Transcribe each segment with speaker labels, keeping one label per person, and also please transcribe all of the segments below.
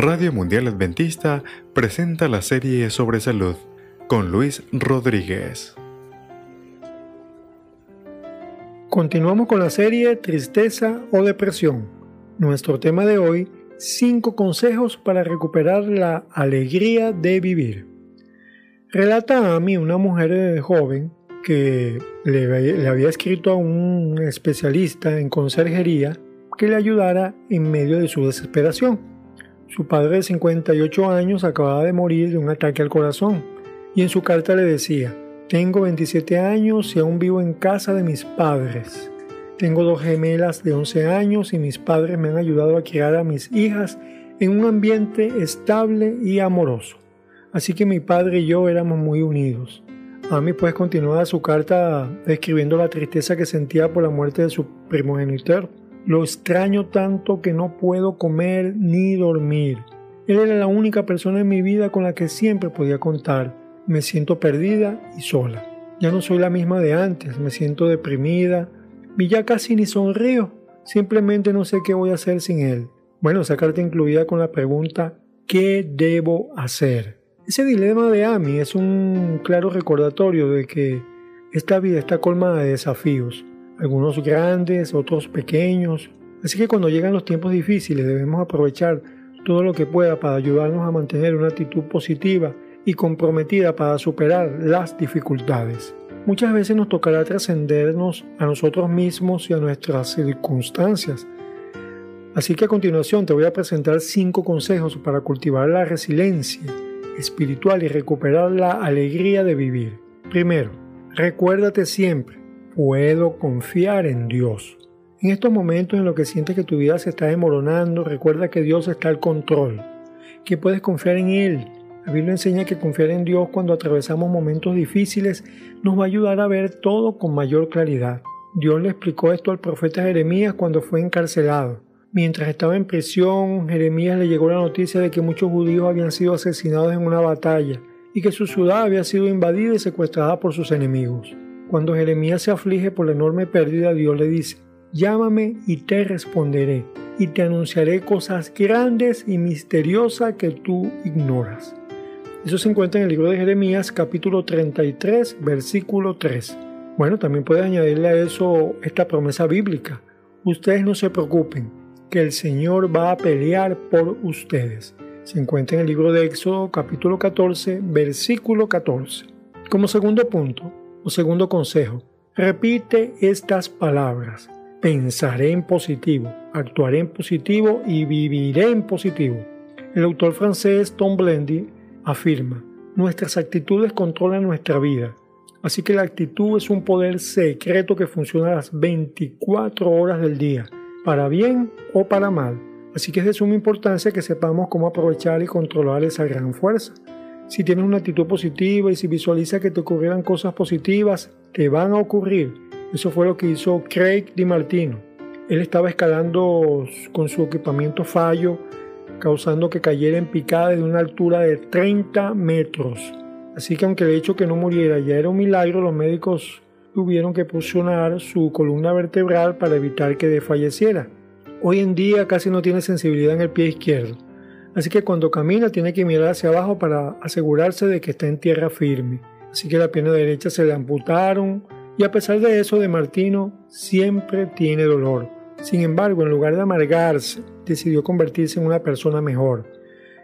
Speaker 1: Radio Mundial Adventista presenta la serie sobre salud con Luis Rodríguez.
Speaker 2: Continuamos con la serie Tristeza o Depresión. Nuestro tema de hoy, 5 consejos para recuperar la alegría de vivir. Relata a mí una mujer joven que le, le había escrito a un especialista en conserjería que le ayudara en medio de su desesperación. Su padre de 58 años acababa de morir de un ataque al corazón y en su carta le decía, tengo 27 años y aún vivo en casa de mis padres. Tengo dos gemelas de 11 años y mis padres me han ayudado a criar a mis hijas en un ambiente estable y amoroso. Así que mi padre y yo éramos muy unidos. Amy pues continuaba su carta describiendo la tristeza que sentía por la muerte de su primogenitor lo extraño tanto que no puedo comer ni dormir. Él era la única persona en mi vida con la que siempre podía contar. Me siento perdida y sola. Ya no soy la misma de antes, me siento deprimida y ya casi ni sonrío. Simplemente no sé qué voy a hacer sin él. Bueno, esa carta incluida con la pregunta ¿qué debo hacer? Ese dilema de Amy es un claro recordatorio de que esta vida está colmada de desafíos algunos grandes, otros pequeños. Así que cuando llegan los tiempos difíciles debemos aprovechar todo lo que pueda para ayudarnos a mantener una actitud positiva y comprometida para superar las dificultades. Muchas veces nos tocará trascendernos a nosotros mismos y a nuestras circunstancias. Así que a continuación te voy a presentar cinco consejos para cultivar la resiliencia espiritual y recuperar la alegría de vivir. Primero, recuérdate siempre puedo confiar en Dios. En estos momentos en los que sientes que tu vida se está desmoronando, recuerda que Dios está al control, que puedes confiar en Él. La Biblia enseña que confiar en Dios cuando atravesamos momentos difíciles nos va a ayudar a ver todo con mayor claridad. Dios le explicó esto al profeta Jeremías cuando fue encarcelado. Mientras estaba en prisión, Jeremías le llegó la noticia de que muchos judíos habían sido asesinados en una batalla y que su ciudad había sido invadida y secuestrada por sus enemigos. Cuando Jeremías se aflige por la enorme pérdida, Dios le dice, llámame y te responderé, y te anunciaré cosas grandes y misteriosas que tú ignoras. Eso se encuentra en el libro de Jeremías capítulo 33, versículo 3. Bueno, también puede añadirle a eso esta promesa bíblica. Ustedes no se preocupen, que el Señor va a pelear por ustedes. Se encuentra en el libro de Éxodo capítulo 14, versículo 14. Como segundo punto, segundo consejo, repite estas palabras. Pensaré en positivo, actuaré en positivo y viviré en positivo. El autor francés Tom Blendy afirma, nuestras actitudes controlan nuestra vida. Así que la actitud es un poder secreto que funciona las 24 horas del día, para bien o para mal. Así que es de suma importancia que sepamos cómo aprovechar y controlar esa gran fuerza. Si tienes una actitud positiva y si visualizas que te ocurrieran cosas positivas, te van a ocurrir. Eso fue lo que hizo Craig Di Martino. Él estaba escalando con su equipamiento fallo, causando que cayera en picada de una altura de 30 metros. Así que aunque el hecho que no muriera ya era un milagro, los médicos tuvieron que fusionar su columna vertebral para evitar que desfalleciera. Hoy en día casi no tiene sensibilidad en el pie izquierdo Así que cuando camina tiene que mirar hacia abajo para asegurarse de que está en tierra firme. Así que la pierna derecha se le amputaron y a pesar de eso de Martino siempre tiene dolor. Sin embargo, en lugar de amargarse, decidió convertirse en una persona mejor.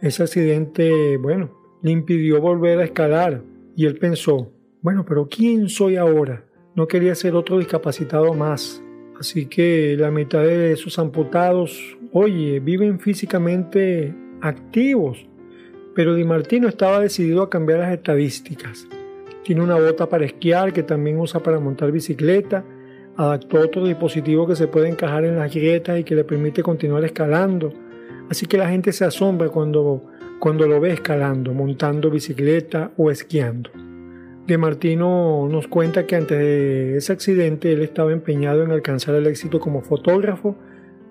Speaker 2: Ese accidente, bueno, le impidió volver a escalar y él pensó, bueno, pero ¿quién soy ahora? No quería ser otro discapacitado más. Así que la mitad de esos amputados, oye, viven físicamente activos. Pero Di Martino estaba decidido a cambiar las estadísticas. Tiene una bota para esquiar que también usa para montar bicicleta. Adaptó otro dispositivo que se puede encajar en las grietas y que le permite continuar escalando. Así que la gente se asombra cuando, cuando lo ve escalando, montando bicicleta o esquiando. De Martino nos cuenta que antes de ese accidente él estaba empeñado en alcanzar el éxito como fotógrafo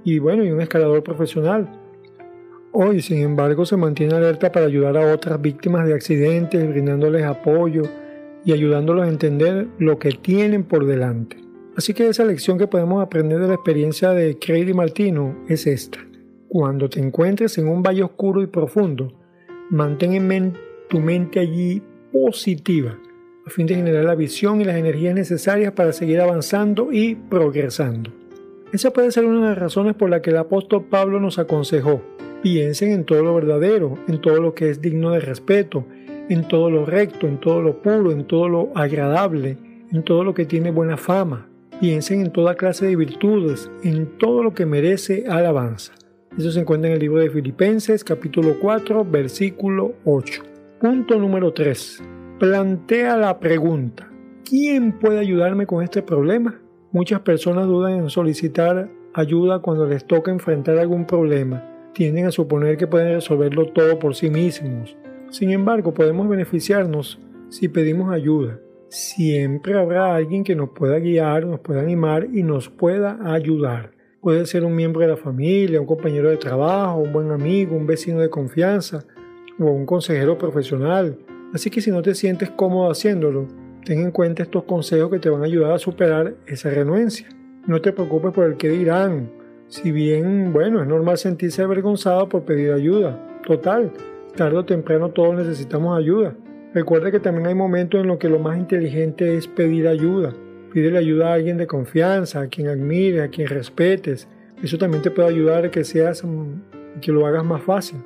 Speaker 2: y bueno, y un escalador profesional. Hoy, sin embargo, se mantiene alerta para ayudar a otras víctimas de accidentes, brindándoles apoyo y ayudándolos a entender lo que tienen por delante. Así que esa lección que podemos aprender de la experiencia de Craig Martino es esta. Cuando te encuentres en un valle oscuro y profundo, mantén en tu mente allí positiva, a fin de generar la visión y las energías necesarias para seguir avanzando y progresando. Esa puede ser una de las razones por las que el apóstol Pablo nos aconsejó. Piensen en todo lo verdadero, en todo lo que es digno de respeto, en todo lo recto, en todo lo puro, en todo lo agradable, en todo lo que tiene buena fama. Piensen en toda clase de virtudes, en todo lo que merece alabanza. Eso se encuentra en el libro de Filipenses capítulo 4 versículo 8. Punto número 3. Plantea la pregunta, ¿quién puede ayudarme con este problema? Muchas personas dudan en solicitar ayuda cuando les toca enfrentar algún problema. Tienden a suponer que pueden resolverlo todo por sí mismos. Sin embargo, podemos beneficiarnos si pedimos ayuda. Siempre habrá alguien que nos pueda guiar, nos pueda animar y nos pueda ayudar. Puede ser un miembro de la familia, un compañero de trabajo, un buen amigo, un vecino de confianza o un consejero profesional. Así que si no te sientes cómodo haciéndolo, ten en cuenta estos consejos que te van a ayudar a superar esa renuencia. No te preocupes por el que dirán. Si bien, bueno, es normal sentirse avergonzado por pedir ayuda. Total, tarde o temprano todos necesitamos ayuda. Recuerda que también hay momentos en los que lo más inteligente es pedir ayuda. Pídele ayuda a alguien de confianza, a quien admire, a quien respetes. Eso también te puede ayudar a que seas, mm, que lo hagas más fácil.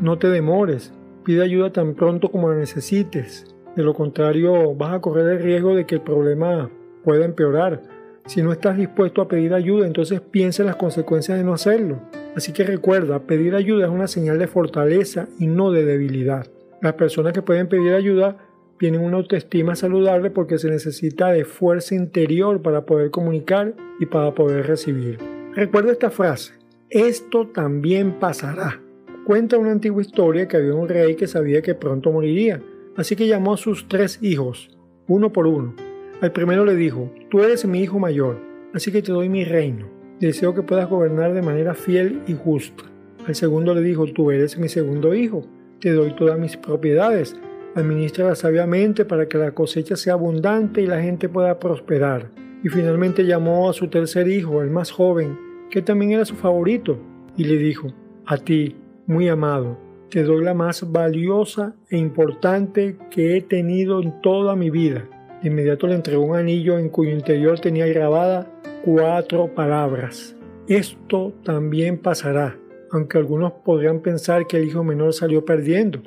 Speaker 2: No te demores. Pide ayuda tan pronto como la necesites. De lo contrario, vas a correr el riesgo de que el problema pueda empeorar. Si no estás dispuesto a pedir ayuda, entonces piensa en las consecuencias de no hacerlo. Así que recuerda, pedir ayuda es una señal de fortaleza y no de debilidad. Las personas que pueden pedir ayuda tienen una autoestima saludable porque se necesita de fuerza interior para poder comunicar y para poder recibir. Recuerda esta frase, esto también pasará. Cuenta una antigua historia que había un rey que sabía que pronto moriría, así que llamó a sus tres hijos, uno por uno. Al primero le dijo, tú eres mi hijo mayor, así que te doy mi reino. Deseo que puedas gobernar de manera fiel y justa. Al segundo le dijo, tú eres mi segundo hijo, te doy todas mis propiedades, administra sabiamente para que la cosecha sea abundante y la gente pueda prosperar. Y finalmente llamó a su tercer hijo, el más joven, que también era su favorito, y le dijo, a ti, muy amado, te doy la más valiosa e importante que he tenido en toda mi vida. De inmediato le entregó un anillo en cuyo interior tenía grabada cuatro palabras. Esto también pasará, aunque algunos podrían pensar que el hijo menor salió perdiendo.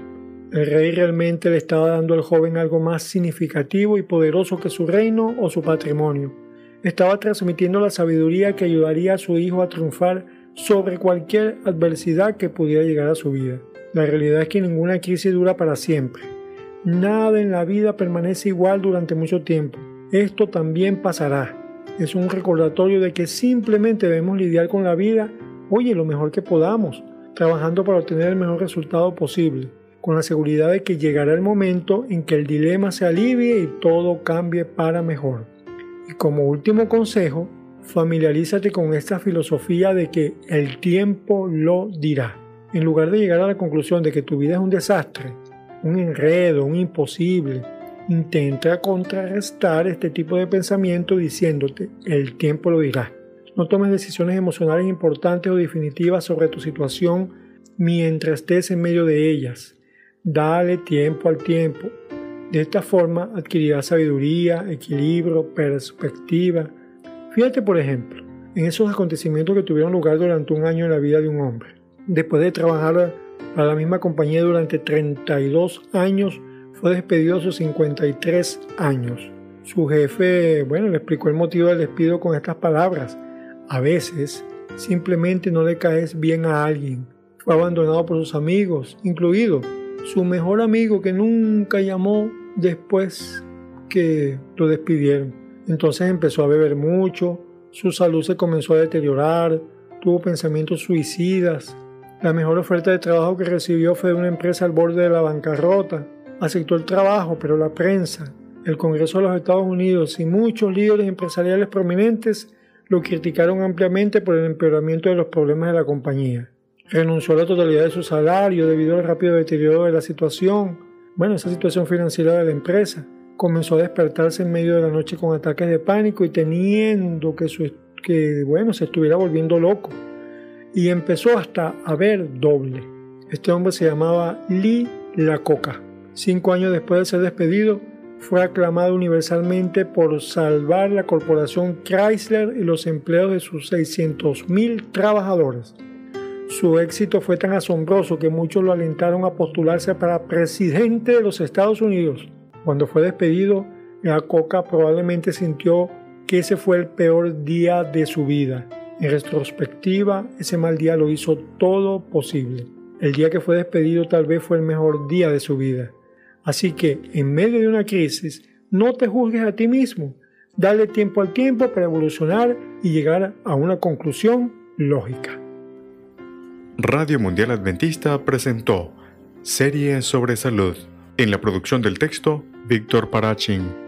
Speaker 2: El rey realmente le estaba dando al joven algo más significativo y poderoso que su reino o su patrimonio. Estaba transmitiendo la sabiduría que ayudaría a su hijo a triunfar sobre cualquier adversidad que pudiera llegar a su vida. La realidad es que ninguna crisis dura para siempre. Nada en la vida permanece igual durante mucho tiempo. Esto también pasará. Es un recordatorio de que simplemente debemos lidiar con la vida, oye, lo mejor que podamos, trabajando para obtener el mejor resultado posible, con la seguridad de que llegará el momento en que el dilema se alivie y todo cambie para mejor. Y como último consejo, familiarízate con esta filosofía de que el tiempo lo dirá. En lugar de llegar a la conclusión de que tu vida es un desastre, un enredo, un imposible, intenta contrarrestar este tipo de pensamiento diciéndote, el tiempo lo dirá. No tomes decisiones emocionales importantes o definitivas sobre tu situación mientras estés en medio de ellas. Dale tiempo al tiempo. De esta forma adquirirás sabiduría, equilibrio, perspectiva, Fíjate, por ejemplo, en esos acontecimientos que tuvieron lugar durante un año en la vida de un hombre. Después de trabajar para la misma compañía durante 32 años, fue despedido a sus 53 años. Su jefe, bueno, le explicó el motivo del despido con estas palabras. A veces simplemente no le caes bien a alguien. Fue abandonado por sus amigos, incluido su mejor amigo que nunca llamó después que lo despidieron. Entonces empezó a beber mucho, su salud se comenzó a deteriorar, tuvo pensamientos suicidas. La mejor oferta de trabajo que recibió fue de una empresa al borde de la bancarrota. Aceptó el trabajo, pero la prensa, el Congreso de los Estados Unidos y muchos líderes empresariales prominentes lo criticaron ampliamente por el empeoramiento de los problemas de la compañía. Renunció a la totalidad de su salario debido al rápido deterioro de la situación, bueno, esa situación financiera de la empresa comenzó a despertarse en medio de la noche con ataques de pánico y teniendo que, su, que bueno, se estuviera volviendo loco. Y empezó hasta a ver doble. Este hombre se llamaba Lee Coca. Cinco años después de ser despedido, fue aclamado universalmente por salvar la corporación Chrysler y los empleos de sus 600.000 trabajadores. Su éxito fue tan asombroso que muchos lo alentaron a postularse para presidente de los Estados Unidos. Cuando fue despedido, la Coca probablemente sintió que ese fue el peor día de su vida. En retrospectiva, ese mal día lo hizo todo posible. El día que fue despedido tal vez fue el mejor día de su vida. Así que, en medio de una crisis, no te juzgues a ti mismo. Dale tiempo al tiempo para evolucionar y llegar a una conclusión lógica.
Speaker 1: Radio Mundial Adventista presentó Serie sobre Salud. En la producción del texto, Víctor Parachin.